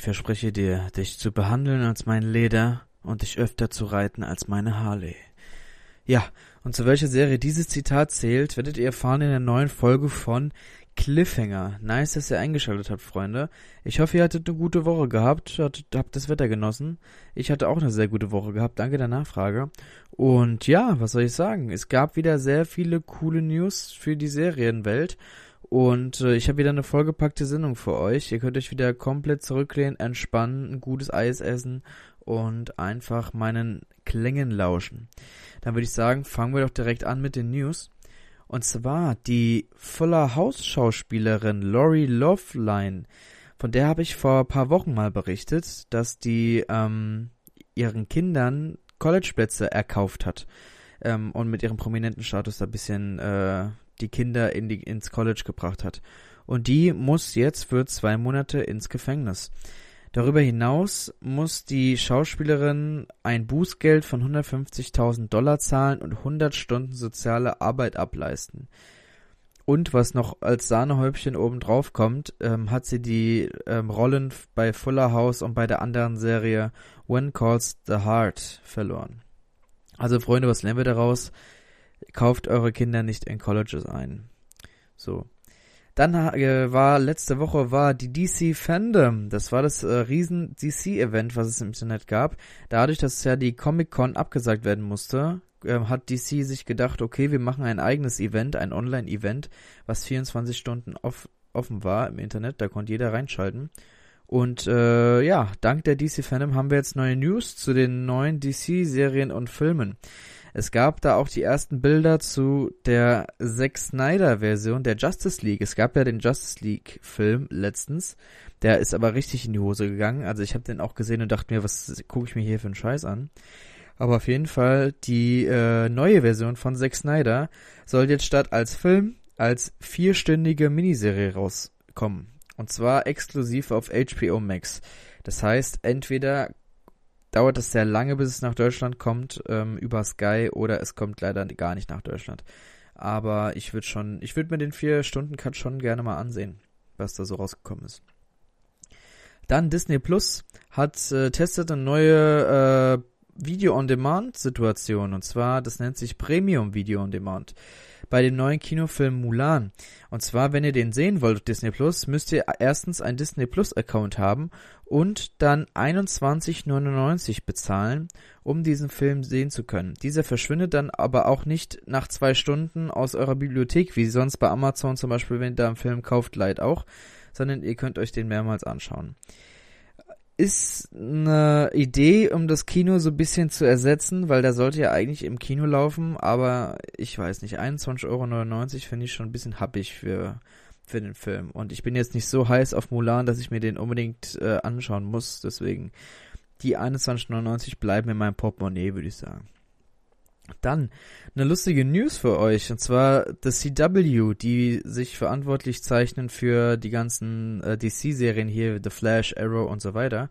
ich verspreche dir, dich zu behandeln als mein Leder und dich öfter zu reiten als meine Harley. Ja, und zu welcher Serie dieses Zitat zählt, werdet ihr erfahren in der neuen Folge von Cliffhanger. Nice, dass ihr eingeschaltet habt, Freunde. Ich hoffe, ihr hattet eine gute Woche gehabt, habt, das Wetter genossen. Ich hatte auch eine sehr gute Woche gehabt. Danke der Nachfrage. Und ja, was soll ich sagen? Es gab wieder sehr viele coole News für die Serienwelt. Und äh, ich habe wieder eine vollgepackte Sendung für euch. Ihr könnt euch wieder komplett zurücklehnen, entspannen, ein gutes Eis essen und einfach meinen Klängen lauschen. Dann würde ich sagen, fangen wir doch direkt an mit den News. Und zwar die Fuller House Schauspielerin Lori Loveline. Von der habe ich vor ein paar Wochen mal berichtet, dass die ähm, ihren Kindern Collegeplätze erkauft hat ähm, und mit ihrem prominenten Status da ein bisschen äh, die Kinder in die, ins College gebracht hat. Und die muss jetzt für zwei Monate ins Gefängnis. Darüber hinaus muss die Schauspielerin ein Bußgeld von 150.000 Dollar zahlen und 100 Stunden soziale Arbeit ableisten. Und was noch als Sahnehäubchen obendrauf kommt, ähm, hat sie die ähm, Rollen bei Fuller House und bei der anderen Serie When Calls the Heart verloren. Also Freunde, was lernen wir daraus? Kauft eure Kinder nicht in Colleges ein. So. Dann äh, war letzte Woche war die DC Fandom. Das war das äh, riesen DC Event, was es im Internet gab. Dadurch, dass ja die Comic Con abgesagt werden musste, äh, hat DC sich gedacht, okay, wir machen ein eigenes Event, ein Online-Event, was 24 Stunden off offen war im Internet. Da konnte jeder reinschalten. Und äh, ja, dank der DC Fandom haben wir jetzt neue News zu den neuen DC-Serien und Filmen. Es gab da auch die ersten Bilder zu der Zack Snyder Version der Justice League. Es gab ja den Justice League Film letztens. Der ist aber richtig in die Hose gegangen. Also ich habe den auch gesehen und dachte mir, was gucke ich mir hier für einen Scheiß an? Aber auf jeden Fall die äh, neue Version von Zack Snyder soll jetzt statt als Film als vierstündige Miniserie rauskommen. Und zwar exklusiv auf HBO Max. Das heißt, entweder dauert es sehr lange, bis es nach Deutschland kommt, ähm, über Sky, oder es kommt leider gar nicht nach Deutschland. Aber ich würde schon, ich würde mir den 4-Stunden-Cut schon gerne mal ansehen, was da so rausgekommen ist. Dann Disney Plus hat äh, testet eine neue äh, Video-on-Demand-Situation und zwar, das nennt sich Premium Video on Demand bei dem neuen Kinofilm Mulan. Und zwar, wenn ihr den sehen wollt auf Disney Plus, müsst ihr erstens einen Disney Plus Account haben und dann 21,99 bezahlen, um diesen Film sehen zu können. Dieser verschwindet dann aber auch nicht nach zwei Stunden aus eurer Bibliothek, wie sonst bei Amazon zum Beispiel, wenn ihr da einen Film kauft, leid auch, sondern ihr könnt euch den mehrmals anschauen ist eine Idee, um das Kino so ein bisschen zu ersetzen, weil der sollte ja eigentlich im Kino laufen, aber ich weiß nicht, 21,99 Euro finde ich schon ein bisschen happig für, für den Film. Und ich bin jetzt nicht so heiß auf Mulan, dass ich mir den unbedingt äh, anschauen muss, deswegen die 21,99 bleiben in meinem Portemonnaie, würde ich sagen. Dann eine lustige News für euch, und zwar The CW, die sich verantwortlich zeichnen für die ganzen äh, DC-Serien hier, The Flash, Arrow und so weiter.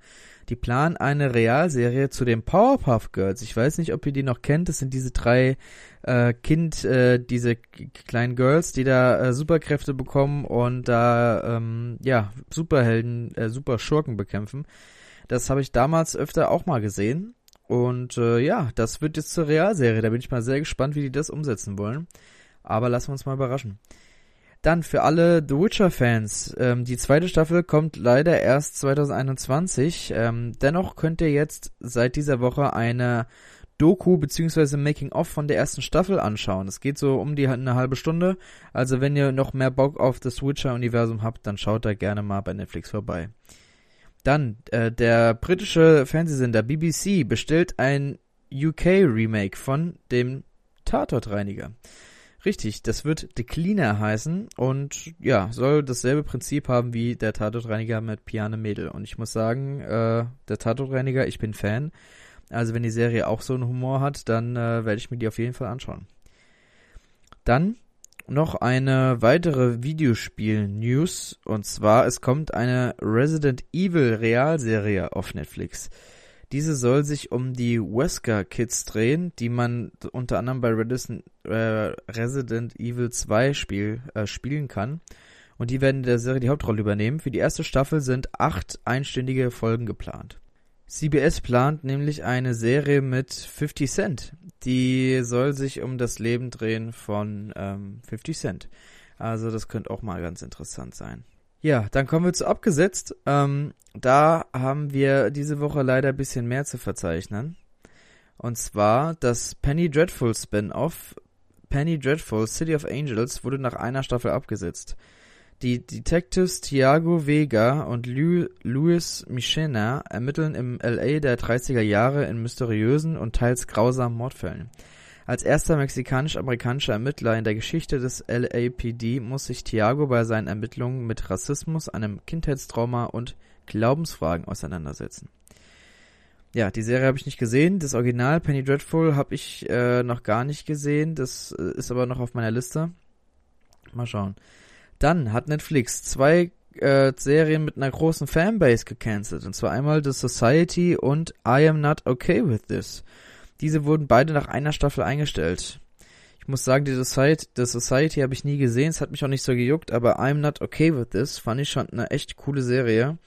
Die planen eine Realserie zu den Powerpuff Girls. Ich weiß nicht, ob ihr die noch kennt. Das sind diese drei äh, Kind, äh, diese kleinen Girls, die da äh, Superkräfte bekommen und da ähm, ja Superhelden, äh, Super Schurken bekämpfen. Das habe ich damals öfter auch mal gesehen und äh, ja, das wird jetzt zur Realserie. Da bin ich mal sehr gespannt, wie die das umsetzen wollen. Aber lassen wir uns mal überraschen. Dann für alle The Witcher-Fans. Ähm, die zweite Staffel kommt leider erst 2021. Ähm, dennoch könnt ihr jetzt seit dieser Woche eine Doku bzw. Making-of von der ersten Staffel anschauen. Es geht so um die eine halbe Stunde. Also wenn ihr noch mehr Bock auf das Witcher-Universum habt, dann schaut da gerne mal bei Netflix vorbei. Dann, äh, der britische Fernsehsender BBC bestellt ein UK-Remake von dem Tatortreiniger. Richtig, das wird The Cleaner heißen und ja, soll dasselbe Prinzip haben wie der Tatortreiniger mit Piane Mädel. Und ich muss sagen, äh, der Tatortreiniger, ich bin Fan. Also wenn die Serie auch so einen Humor hat, dann äh, werde ich mir die auf jeden Fall anschauen. Dann noch eine weitere Videospiel-News. Und zwar, es kommt eine Resident Evil Realserie auf Netflix. Diese soll sich um die Wesker Kids drehen, die man unter anderem bei Resident, äh, Resident Evil 2 Spiel, äh, spielen kann. Und die werden in der Serie die Hauptrolle übernehmen. Für die erste Staffel sind acht einstündige Folgen geplant. CBS plant nämlich eine Serie mit 50 Cent. Die soll sich um das Leben drehen von ähm, 50 Cent. Also das könnte auch mal ganz interessant sein. Ja, dann kommen wir zu abgesetzt. Ähm, da haben wir diese Woche leider ein bisschen mehr zu verzeichnen. Und zwar das Penny Dreadful Spin-off Penny Dreadful City of Angels wurde nach einer Staffel abgesetzt. Die Detectives Tiago Vega und Lu Luis Michena ermitteln im LA der 30er Jahre in mysteriösen und teils grausamen Mordfällen. Als erster mexikanisch-amerikanischer Ermittler in der Geschichte des LAPD muss sich Tiago bei seinen Ermittlungen mit Rassismus, einem Kindheitstrauma und Glaubensfragen auseinandersetzen. Ja, die Serie habe ich nicht gesehen. Das Original Penny Dreadful habe ich äh, noch gar nicht gesehen. Das äh, ist aber noch auf meiner Liste. Mal schauen. Dann hat Netflix zwei äh, Serien mit einer großen Fanbase gecancelt. Und zwar einmal The Society und I Am Not Okay With This. Diese wurden beide nach einer Staffel eingestellt. Ich muss sagen, die Society, The Society habe ich nie gesehen. Es hat mich auch nicht so gejuckt, aber I'm Not Okay With This fand ich schon eine echt coole Serie.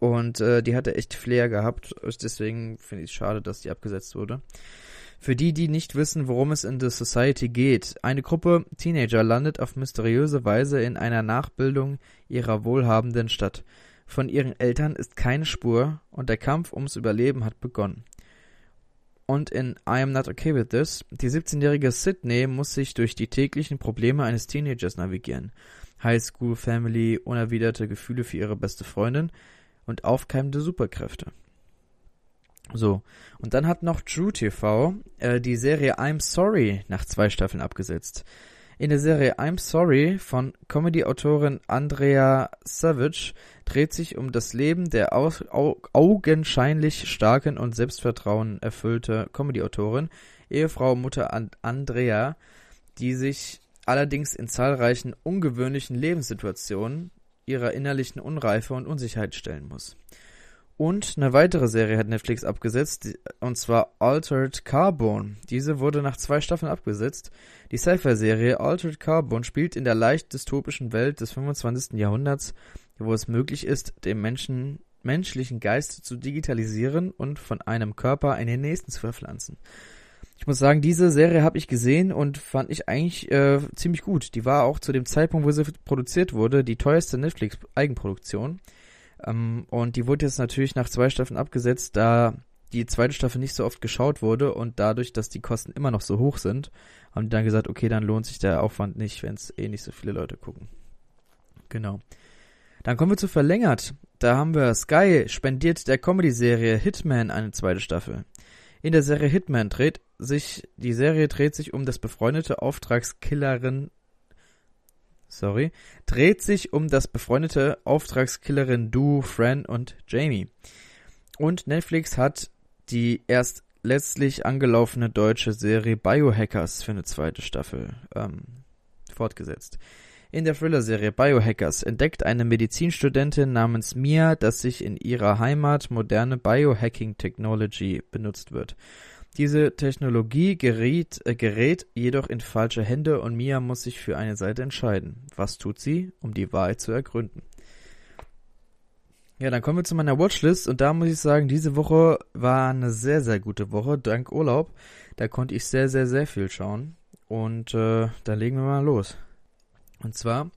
Und äh, die hatte echt Flair gehabt. Deswegen finde ich es schade, dass die abgesetzt wurde. Für die, die nicht wissen, worum es in The Society geht, eine Gruppe Teenager landet auf mysteriöse Weise in einer Nachbildung ihrer wohlhabenden Stadt. Von ihren Eltern ist keine Spur und der Kampf ums Überleben hat begonnen. Und in I Am Not Okay With This, die 17-jährige Sydney muss sich durch die täglichen Probleme eines Teenagers navigieren. Highschool, Family, unerwiderte Gefühle für ihre beste Freundin und aufkeimende Superkräfte. So, und dann hat noch True TV äh, die Serie I'm Sorry nach zwei Staffeln abgesetzt. In der Serie I'm Sorry von Comedy-Autorin Andrea Savage dreht sich um das Leben der au au augenscheinlich starken und Selbstvertrauen erfüllte Comedy-Autorin, Ehefrau Mutter And Andrea, die sich allerdings in zahlreichen ungewöhnlichen Lebenssituationen ihrer innerlichen Unreife und Unsicherheit stellen muss. Und eine weitere Serie hat Netflix abgesetzt, und zwar Altered Carbon. Diese wurde nach zwei Staffeln abgesetzt. Die Sci-Fi-Serie Altered Carbon spielt in der leicht dystopischen Welt des 25. Jahrhunderts, wo es möglich ist, den Menschen, menschlichen Geist zu digitalisieren und von einem Körper in den nächsten zu verpflanzen. Ich muss sagen, diese Serie habe ich gesehen und fand ich eigentlich äh, ziemlich gut. Die war auch zu dem Zeitpunkt, wo sie produziert wurde, die teuerste Netflix-Eigenproduktion. Ähm, und die wurde jetzt natürlich nach zwei Staffeln abgesetzt, da die zweite Staffel nicht so oft geschaut wurde und dadurch, dass die Kosten immer noch so hoch sind, haben die dann gesagt, okay, dann lohnt sich der Aufwand nicht, wenn es eh nicht so viele Leute gucken. Genau. Dann kommen wir zu verlängert. Da haben wir Sky spendiert der Comedy-Serie Hitman eine zweite Staffel. In der Serie Hitman dreht sich, die Serie dreht sich um das befreundete Auftragskillerin sorry, dreht sich um das befreundete Auftragskillerin-Duo Fran und Jamie. Und Netflix hat die erst letztlich angelaufene deutsche Serie Biohackers für eine zweite Staffel ähm, fortgesetzt. In der Thriller-Serie Biohackers entdeckt eine Medizinstudentin namens Mia, dass sich in ihrer Heimat moderne Biohacking-Technology benutzt wird. Diese Technologie geriet, äh, gerät jedoch in falsche Hände und Mia muss sich für eine Seite entscheiden. Was tut sie, um die Wahrheit zu ergründen? Ja, dann kommen wir zu meiner Watchlist und da muss ich sagen, diese Woche war eine sehr, sehr gute Woche, dank Urlaub. Da konnte ich sehr, sehr, sehr viel schauen und äh, da legen wir mal los. Und zwar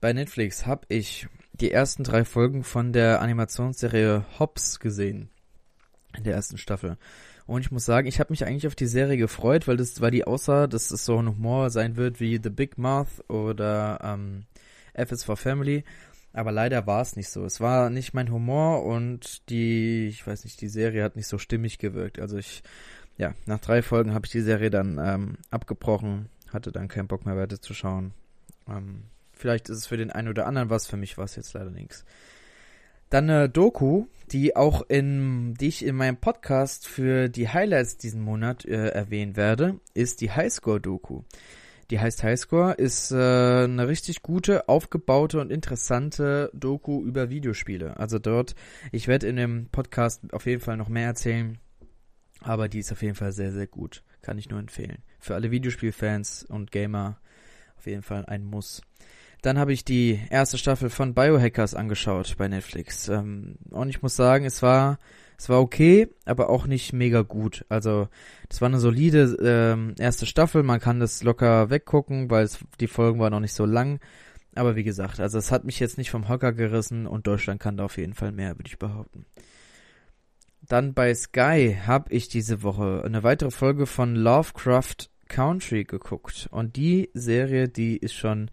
bei Netflix habe ich die ersten drei Folgen von der Animationsserie Hobbs gesehen in der ersten Staffel. Und ich muss sagen, ich habe mich eigentlich auf die Serie gefreut, weil das, weil die aussah, dass es so ein Humor sein wird wie The Big Mouth oder ähm, F is for Family. Aber leider war es nicht so. Es war nicht mein Humor und die, ich weiß nicht, die Serie hat nicht so stimmig gewirkt. Also ich, ja, nach drei Folgen habe ich die Serie dann ähm, abgebrochen, hatte dann keinen Bock mehr weiter zu schauen. Ähm, vielleicht ist es für den einen oder anderen was, für mich war es jetzt leider nichts. Dann eine Doku, die auch in, die ich in meinem Podcast für die Highlights diesen Monat äh, erwähnen werde, ist die Highscore-Doku. Die heißt Highscore, ist äh, eine richtig gute, aufgebaute und interessante Doku über Videospiele. Also dort, ich werde in dem Podcast auf jeden Fall noch mehr erzählen, aber die ist auf jeden Fall sehr, sehr gut. Kann ich nur empfehlen. Für alle Videospielfans und Gamer auf jeden Fall ein Muss. Dann habe ich die erste Staffel von Biohackers angeschaut bei Netflix. Ähm, und ich muss sagen, es war, es war okay, aber auch nicht mega gut. Also, das war eine solide ähm, erste Staffel. Man kann das locker weggucken, weil es, die Folgen waren noch nicht so lang. Aber wie gesagt, also es hat mich jetzt nicht vom Hocker gerissen und Deutschland kann da auf jeden Fall mehr, würde ich behaupten. Dann bei Sky habe ich diese Woche eine weitere Folge von Lovecraft Country geguckt. Und die Serie, die ist schon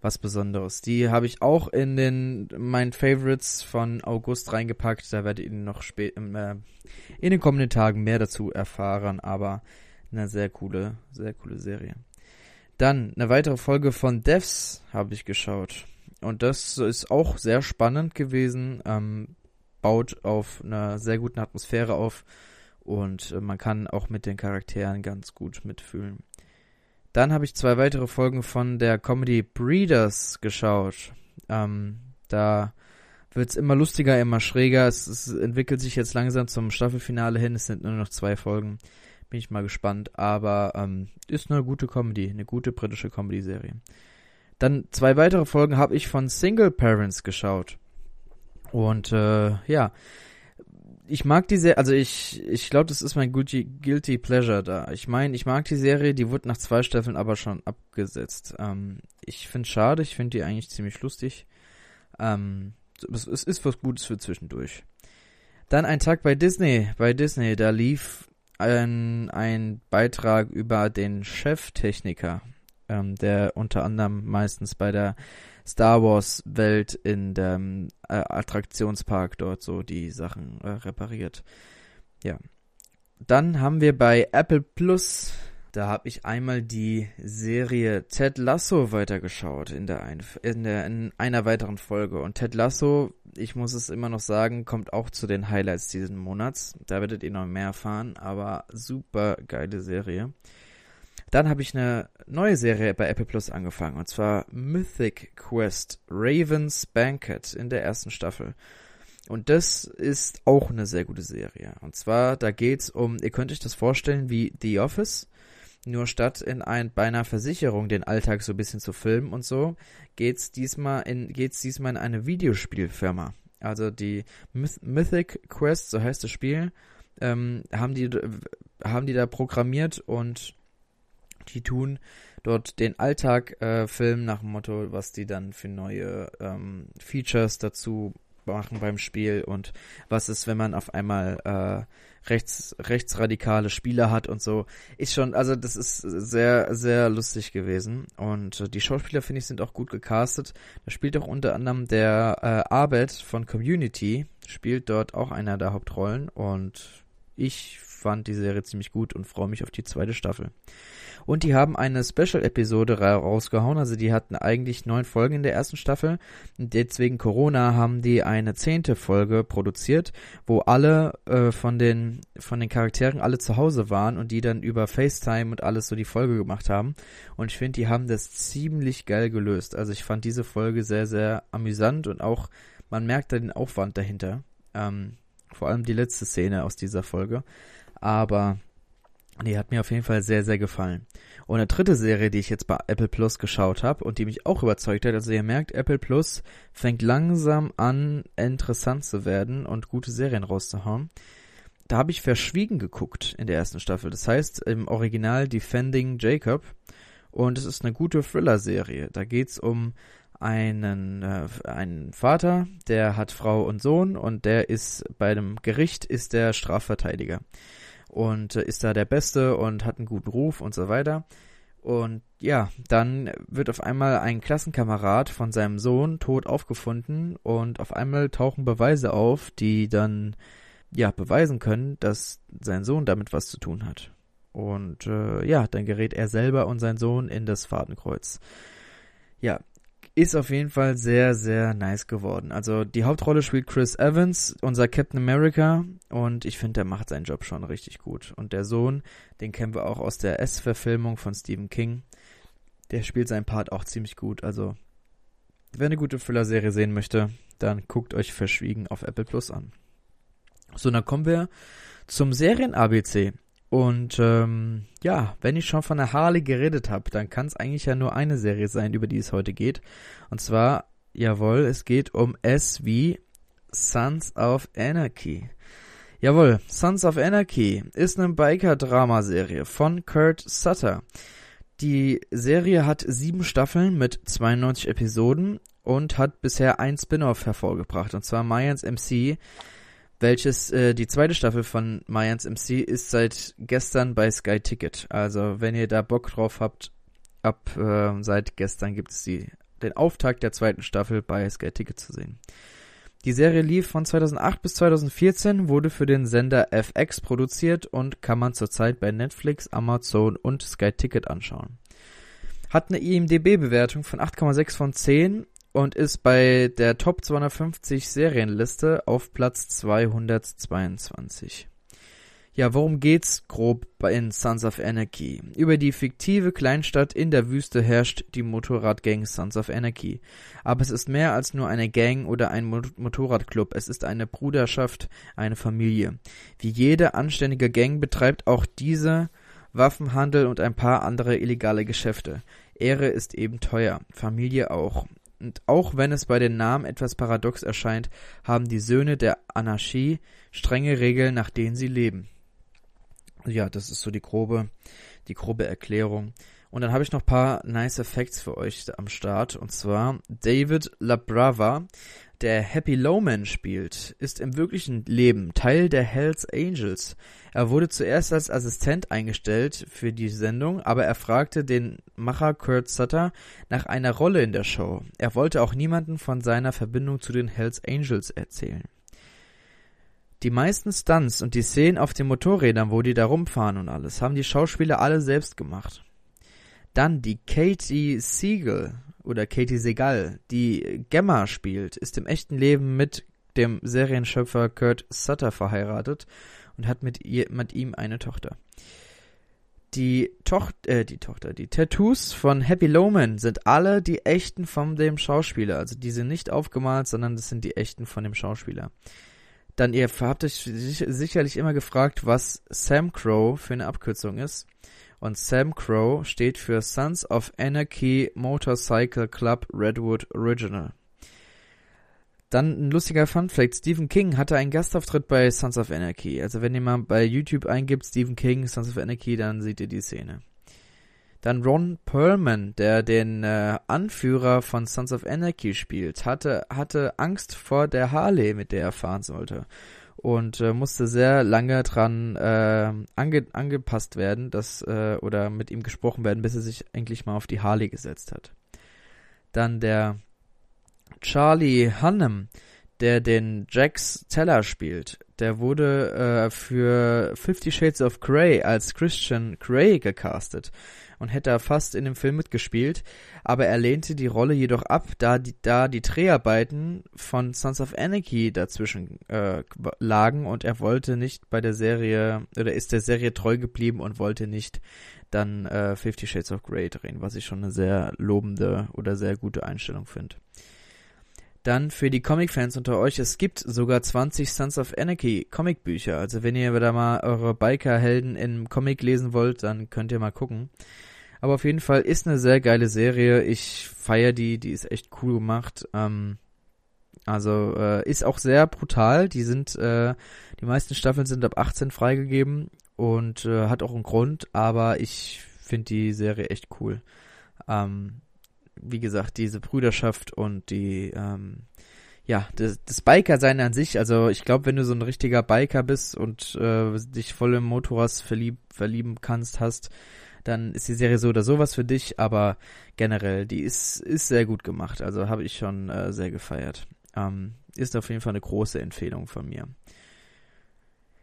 was Besonderes. Die habe ich auch in den meinen Favorites von August reingepackt. Da werdet ihr noch spät äh, in den kommenden Tagen mehr dazu erfahren. Aber eine sehr coole, sehr coole Serie. Dann eine weitere Folge von Devs habe ich geschaut. Und das ist auch sehr spannend gewesen. Ähm, baut auf einer sehr guten Atmosphäre auf und äh, man kann auch mit den Charakteren ganz gut mitfühlen. Dann habe ich zwei weitere Folgen von der Comedy Breeders geschaut. Ähm, da wird es immer lustiger, immer schräger. Es, es, entwickelt sich jetzt langsam zum Staffelfinale hin. Es sind nur noch zwei Folgen. Bin ich mal gespannt. Aber ähm, ist eine gute Comedy, eine gute britische Comedy-Serie. Dann zwei weitere Folgen habe ich von Single Parents geschaut. Und äh, ja, ich mag die Serie, also ich, ich glaube, das ist mein guilty, guilty Pleasure da. Ich meine, ich mag die Serie, die wurde nach zwei Staffeln aber schon abgesetzt. Ähm, ich finde schade, ich finde die eigentlich ziemlich lustig. Ähm, es, es ist was Gutes für zwischendurch. Dann ein Tag bei Disney. Bei Disney, da lief ein, ein Beitrag über den Cheftechniker, ähm, der unter anderem meistens bei der Star Wars Welt in dem äh, Attraktionspark dort so die Sachen äh, repariert. Ja. Dann haben wir bei Apple Plus, da habe ich einmal die Serie Ted Lasso weitergeschaut in der, ein, in der in einer weiteren Folge und Ted Lasso, ich muss es immer noch sagen, kommt auch zu den Highlights diesen Monats. Da werdet ihr noch mehr erfahren, aber super geile Serie. Dann habe ich eine neue Serie bei Apple Plus angefangen, und zwar Mythic Quest Raven's Banquet in der ersten Staffel. Und das ist auch eine sehr gute Serie. Und zwar, da geht's um, ihr könnt euch das vorstellen wie The Office, nur statt in ein, bei einer Versicherung den Alltag so ein bisschen zu filmen und so, geht's diesmal in, geht's diesmal in eine Videospielfirma. Also die Myth Mythic Quest, so heißt das Spiel, ähm, haben die, haben die da programmiert und die tun dort den Alltag äh, filmen nach dem Motto, was die dann für neue ähm, Features dazu machen beim Spiel und was ist, wenn man auf einmal äh, rechts rechtsradikale Spieler hat und so ist schon also das ist sehr sehr lustig gewesen und äh, die Schauspieler finde ich sind auch gut gecastet da spielt auch unter anderem der äh, Arbeit von Community spielt dort auch einer der Hauptrollen und ich fand die Serie ziemlich gut und freue mich auf die zweite Staffel. Und die haben eine Special-Episode rausgehauen. Also die hatten eigentlich neun Folgen in der ersten Staffel. Und jetzt wegen Corona haben die eine zehnte Folge produziert, wo alle äh, von den von den Charakteren alle zu Hause waren und die dann über FaceTime und alles so die Folge gemacht haben. Und ich finde, die haben das ziemlich geil gelöst. Also ich fand diese Folge sehr, sehr amüsant und auch man merkt da den Aufwand dahinter. Ähm, vor allem die letzte Szene aus dieser Folge. Aber die hat mir auf jeden Fall sehr, sehr gefallen. Und eine dritte Serie, die ich jetzt bei Apple Plus geschaut habe und die mich auch überzeugt hat, also ihr merkt, Apple Plus fängt langsam an, interessant zu werden und gute Serien rauszuhauen. Da habe ich Verschwiegen geguckt in der ersten Staffel. Das heißt im Original Defending Jacob. Und es ist eine gute Thriller-Serie. Da geht's um einen, äh, einen Vater, der hat Frau und Sohn und der ist bei einem Gericht ist der Strafverteidiger und äh, ist da der Beste und hat einen guten Ruf und so weiter. Und ja, dann wird auf einmal ein Klassenkamerad von seinem Sohn tot aufgefunden und auf einmal tauchen Beweise auf, die dann ja beweisen können, dass sein Sohn damit was zu tun hat. Und äh, ja, dann gerät er selber und sein Sohn in das Fadenkreuz. Ja, ist auf jeden Fall sehr, sehr nice geworden. Also die Hauptrolle spielt Chris Evans, unser Captain America, und ich finde, der macht seinen Job schon richtig gut. Und der Sohn, den kennen wir auch aus der S-Verfilmung von Stephen King, der spielt seinen Part auch ziemlich gut. Also, wer eine gute Thriller-Serie sehen möchte, dann guckt euch Verschwiegen auf Apple Plus an. So, dann kommen wir zum Serien-ABC. Und ähm, ja, wenn ich schon von der Harley geredet habe, dann kann es eigentlich ja nur eine Serie sein, über die es heute geht. Und zwar, jawohl, es geht um S wie Sons of Anarchy. Jawohl, Sons of Anarchy ist eine Biker-Drama-Serie von Kurt Sutter. Die Serie hat sieben Staffeln mit 92 Episoden und hat bisher ein Spin-off hervorgebracht, und zwar Mayans MC, welches äh, die zweite Staffel von Mayans MC ist seit gestern bei Sky Ticket. Also wenn ihr da Bock drauf habt, ab äh, seit gestern gibt es die, den Auftakt der zweiten Staffel bei Sky Ticket zu sehen. Die Serie lief von 2008 bis 2014, wurde für den Sender FX produziert und kann man zurzeit bei Netflix, Amazon und Sky Ticket anschauen. Hat eine IMDB-Bewertung von 8,6 von 10 und ist bei der Top 250 Serienliste auf Platz 222. Ja, worum geht's grob in Sons of Anarchy? Über die fiktive Kleinstadt in der Wüste herrscht die Motorradgang Sons of Anarchy. Aber es ist mehr als nur eine Gang oder ein Motorradclub. Es ist eine Bruderschaft, eine Familie. Wie jede anständige Gang betreibt auch diese Waffenhandel und ein paar andere illegale Geschäfte. Ehre ist eben teuer, Familie auch. Und auch wenn es bei den Namen etwas paradox erscheint, haben die Söhne der Anarchie strenge Regeln, nach denen sie leben. Ja, das ist so die grobe, die grobe Erklärung. Und dann habe ich noch paar nice Facts für euch am Start. Und zwar David Labrava, der Happy Lowman spielt, ist im wirklichen Leben Teil der Hells Angels. Er wurde zuerst als Assistent eingestellt für die Sendung, aber er fragte den Macher Kurt Sutter nach einer Rolle in der Show. Er wollte auch niemanden von seiner Verbindung zu den Hells Angels erzählen. Die meisten Stunts und die Szenen auf den Motorrädern, wo die da rumfahren und alles, haben die Schauspieler alle selbst gemacht. Dann die Katie Siegel oder Katie Segal, die Gemma spielt, ist im echten Leben mit dem Serienschöpfer Kurt Sutter verheiratet und hat mit, ihr, mit ihm eine Tochter. Die Tochter, äh, die Tochter, die Tattoos von Happy Loman sind alle die echten von dem Schauspieler. Also die sind nicht aufgemalt, sondern das sind die echten von dem Schauspieler. Dann, ihr habt euch sicherlich immer gefragt, was Sam Crow für eine Abkürzung ist. Und Sam Crow steht für Sons of Anarchy Motorcycle Club Redwood Original. Dann ein lustiger Funfact, Stephen King hatte einen Gastauftritt bei Sons of Anarchy. Also wenn ihr mal bei YouTube eingibt, Stephen King, Sons of Anarchy, dann seht ihr die Szene. Dann Ron Perlman, der den äh, Anführer von Sons of Anarchy spielt, hatte, hatte Angst vor der Harley, mit der er fahren sollte. Und äh, musste sehr lange dran äh, ange angepasst werden, dass, äh, oder mit ihm gesprochen werden, bis er sich endlich mal auf die Harley gesetzt hat. Dann der Charlie Hunnam, der den Jax Teller spielt, der wurde äh, für Fifty Shades of Grey als Christian Grey gecastet und hätte fast in dem Film mitgespielt, aber er lehnte die Rolle jedoch ab, da die, da die Dreharbeiten von Sons of Anarchy dazwischen äh, lagen und er wollte nicht bei der Serie oder ist der Serie treu geblieben und wollte nicht dann äh, Fifty Shades of Grey drehen, was ich schon eine sehr lobende oder sehr gute Einstellung finde. Dann für die Comic-Fans unter euch, es gibt sogar 20 Sons of Anarchy Comicbücher. Also wenn ihr da mal eure Biker-Helden im Comic lesen wollt, dann könnt ihr mal gucken. Aber auf jeden Fall ist eine sehr geile Serie. Ich feiere die, die ist echt cool gemacht. Ähm, also äh, ist auch sehr brutal. Die sind, äh, die meisten Staffeln sind ab 18 freigegeben und äh, hat auch einen Grund, aber ich finde die Serie echt cool. Ähm, wie gesagt, diese Brüderschaft und die, ähm, ja, das, das Biker-Sein an sich, also ich glaube, wenn du so ein richtiger Biker bist und äh, dich voll im Motorrad verlieb, verlieben kannst, hast, dann ist die Serie so oder sowas für dich, aber generell, die ist, ist sehr gut gemacht. Also habe ich schon äh, sehr gefeiert. Ähm, ist auf jeden Fall eine große Empfehlung von mir.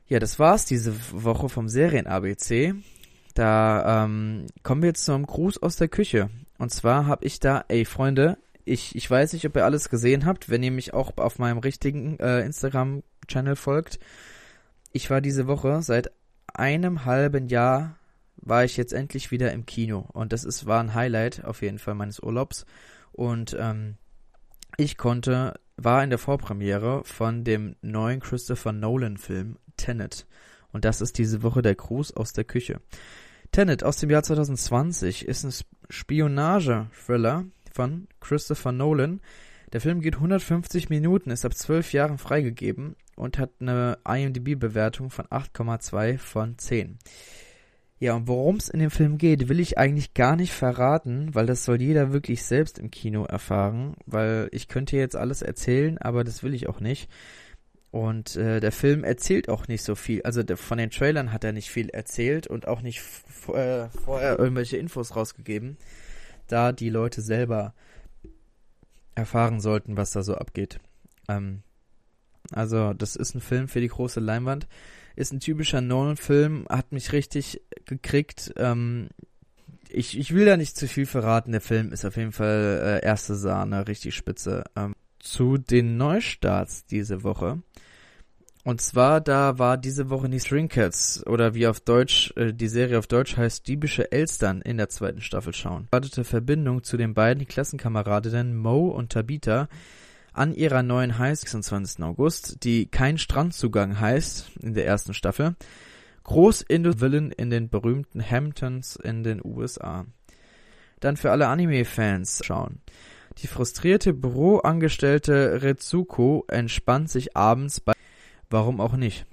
Ja, das war's diese Woche vom Serien-ABC. Da ähm, kommen wir jetzt zum Gruß aus der Küche. Und zwar habe ich da, ey Freunde, ich, ich weiß nicht, ob ihr alles gesehen habt, wenn ihr mich auch auf meinem richtigen äh, Instagram-Channel folgt. Ich war diese Woche seit einem halben Jahr war ich jetzt endlich wieder im Kino. Und das ist, war ein Highlight auf jeden Fall meines Urlaubs. Und ähm, ich konnte, war in der Vorpremiere von dem neuen Christopher Nolan-Film Tenet. Und das ist diese Woche der Gruß aus der Küche. Tenet aus dem Jahr 2020 ist ein Spionage-Thriller von Christopher Nolan. Der Film geht 150 Minuten, ist ab 12 Jahren freigegeben und hat eine IMDb-Bewertung von 8,2 von 10. Ja, und worum es in dem Film geht, will ich eigentlich gar nicht verraten, weil das soll jeder wirklich selbst im Kino erfahren, weil ich könnte jetzt alles erzählen, aber das will ich auch nicht. Und äh, der Film erzählt auch nicht so viel. Also der, von den Trailern hat er nicht viel erzählt und auch nicht äh, vorher irgendwelche Infos rausgegeben, da die Leute selber erfahren sollten, was da so abgeht. Ähm, also das ist ein Film für die große Leinwand. Ist ein typischer Nolan-Film, hat mich richtig gekriegt. Ähm, ich, ich will da nicht zu viel verraten. Der Film ist auf jeden Fall äh, erste Sahne, richtig spitze. Ähm, zu den Neustarts diese Woche. Und zwar, da war diese Woche die String Cats oder wie auf Deutsch, äh, die Serie auf Deutsch heißt, diebische Elstern in der zweiten Staffel schauen. Wartete Verbindung zu den beiden Klassenkameradinnen Mo und Tabitha an ihrer neuen High 26. August, die kein Strandzugang heißt in der ersten Staffel. Großindustrie in den berühmten Hamptons in den USA. Dann für alle Anime-Fans schauen. Die frustrierte Büroangestellte Retsuko entspannt sich abends bei Warum auch nicht?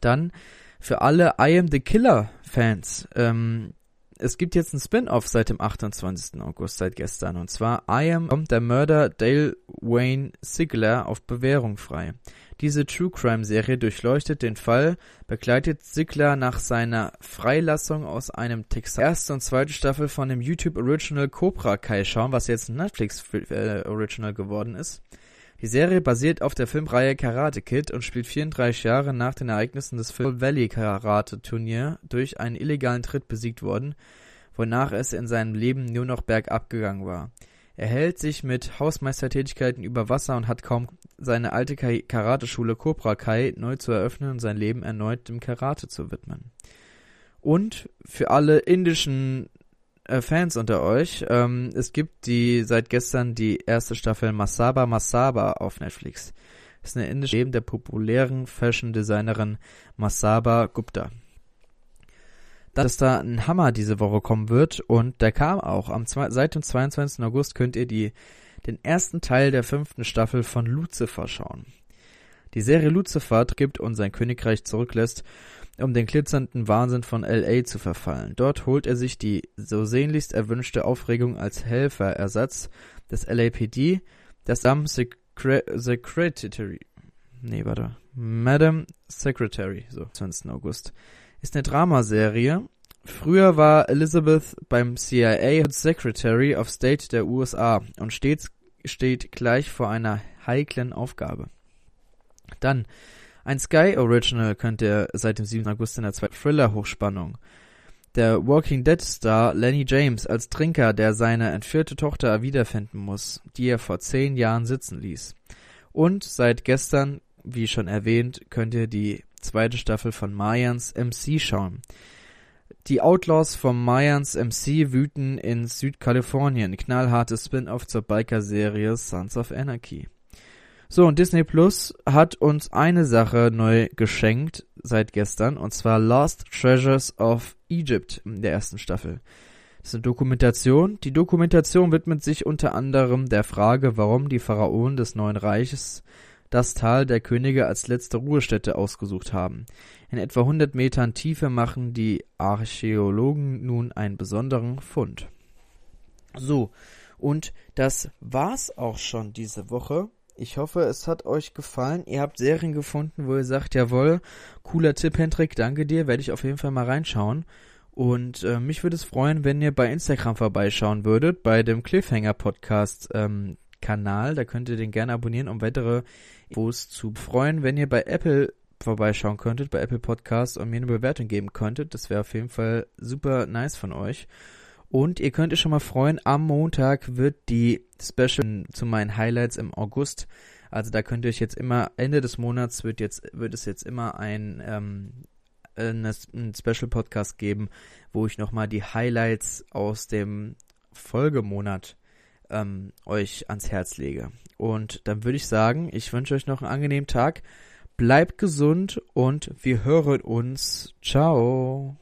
Dann für alle I Am the Killer Fans. Ähm, es gibt jetzt ein Spin-off seit dem 28. August, seit gestern. Und zwar I Am kommt der Mörder Dale Wayne Sigler auf Bewährung frei. Diese True Crime Serie durchleuchtet den Fall, begleitet Sigler nach seiner Freilassung aus einem Texas. Erste und zweite Staffel von dem YouTube Original Cobra Kai schauen, was jetzt ein Netflix äh, Original geworden ist. Die Serie basiert auf der Filmreihe Karate Kid und spielt 34 Jahre nach den Ereignissen des Phil Valley Karate Turnier durch einen illegalen Tritt besiegt worden, wonach es in seinem Leben nur noch bergab gegangen war. Er hält sich mit Hausmeistertätigkeiten über Wasser und hat kaum seine alte Karateschule Cobra Kai neu zu eröffnen und sein Leben erneut dem Karate zu widmen. Und für alle indischen Fans unter euch. Ähm, es gibt die seit gestern die erste Staffel Masaba Masaba auf Netflix. Das ist eine indische Leben der populären Fashion-Designerin Masaba Gupta. Dass da ein Hammer diese Woche kommen wird und der kam auch. Am seit dem 22. August könnt ihr die, den ersten Teil der fünften Staffel von Lucifer schauen. Die Serie Lucifer gibt und sein Königreich zurücklässt um den glitzernden Wahnsinn von LA zu verfallen. Dort holt er sich die so sehnlichst erwünschte Aufregung als Helferersatz des LAPD, das Madame Secretary, nee, warte, Madam Secretary, so, 20. August, ist eine Dramaserie. Früher war Elizabeth beim CIA Secretary of State der USA und stets steht gleich vor einer heiklen Aufgabe. Dann ein Sky Original könnt ihr seit dem 7. August in der zweiten Thriller-Hochspannung. Der Walking Dead Star Lenny James als Trinker, der seine entführte Tochter wiederfinden muss, die er vor zehn Jahren sitzen ließ. Und seit gestern, wie schon erwähnt, könnt ihr die zweite Staffel von Mayans MC schauen. Die Outlaws vom Mayans MC wüten in Südkalifornien. Knallhartes Spin-off zur Biker-Serie Sons of Anarchy. So, und Disney Plus hat uns eine Sache neu geschenkt seit gestern, und zwar Lost Treasures of Egypt in der ersten Staffel. Das ist eine Dokumentation. Die Dokumentation widmet sich unter anderem der Frage, warum die Pharaonen des Neuen Reiches das Tal der Könige als letzte Ruhestätte ausgesucht haben. In etwa 100 Metern Tiefe machen die Archäologen nun einen besonderen Fund. So, und das war's auch schon diese Woche. Ich hoffe, es hat euch gefallen. Ihr habt Serien gefunden, wo ihr sagt, jawohl, cooler Tipp, Hendrik, danke dir, werde ich auf jeden Fall mal reinschauen. Und äh, mich würde es freuen, wenn ihr bei Instagram vorbeischauen würdet, bei dem Cliffhanger Podcast ähm, Kanal. Da könnt ihr den gerne abonnieren, um weitere Infos zu freuen. Wenn ihr bei Apple vorbeischauen könntet, bei Apple Podcast und mir eine Bewertung geben könntet, das wäre auf jeden Fall super nice von euch. Und ihr könnt euch schon mal freuen, am Montag wird die Special zu meinen Highlights im August. Also da könnt ihr euch jetzt immer, Ende des Monats wird jetzt, wird es jetzt immer ein, ähm, ein Special Podcast geben, wo ich nochmal die Highlights aus dem Folgemonat ähm, euch ans Herz lege. Und dann würde ich sagen, ich wünsche euch noch einen angenehmen Tag. bleibt gesund und wir hören uns. Ciao.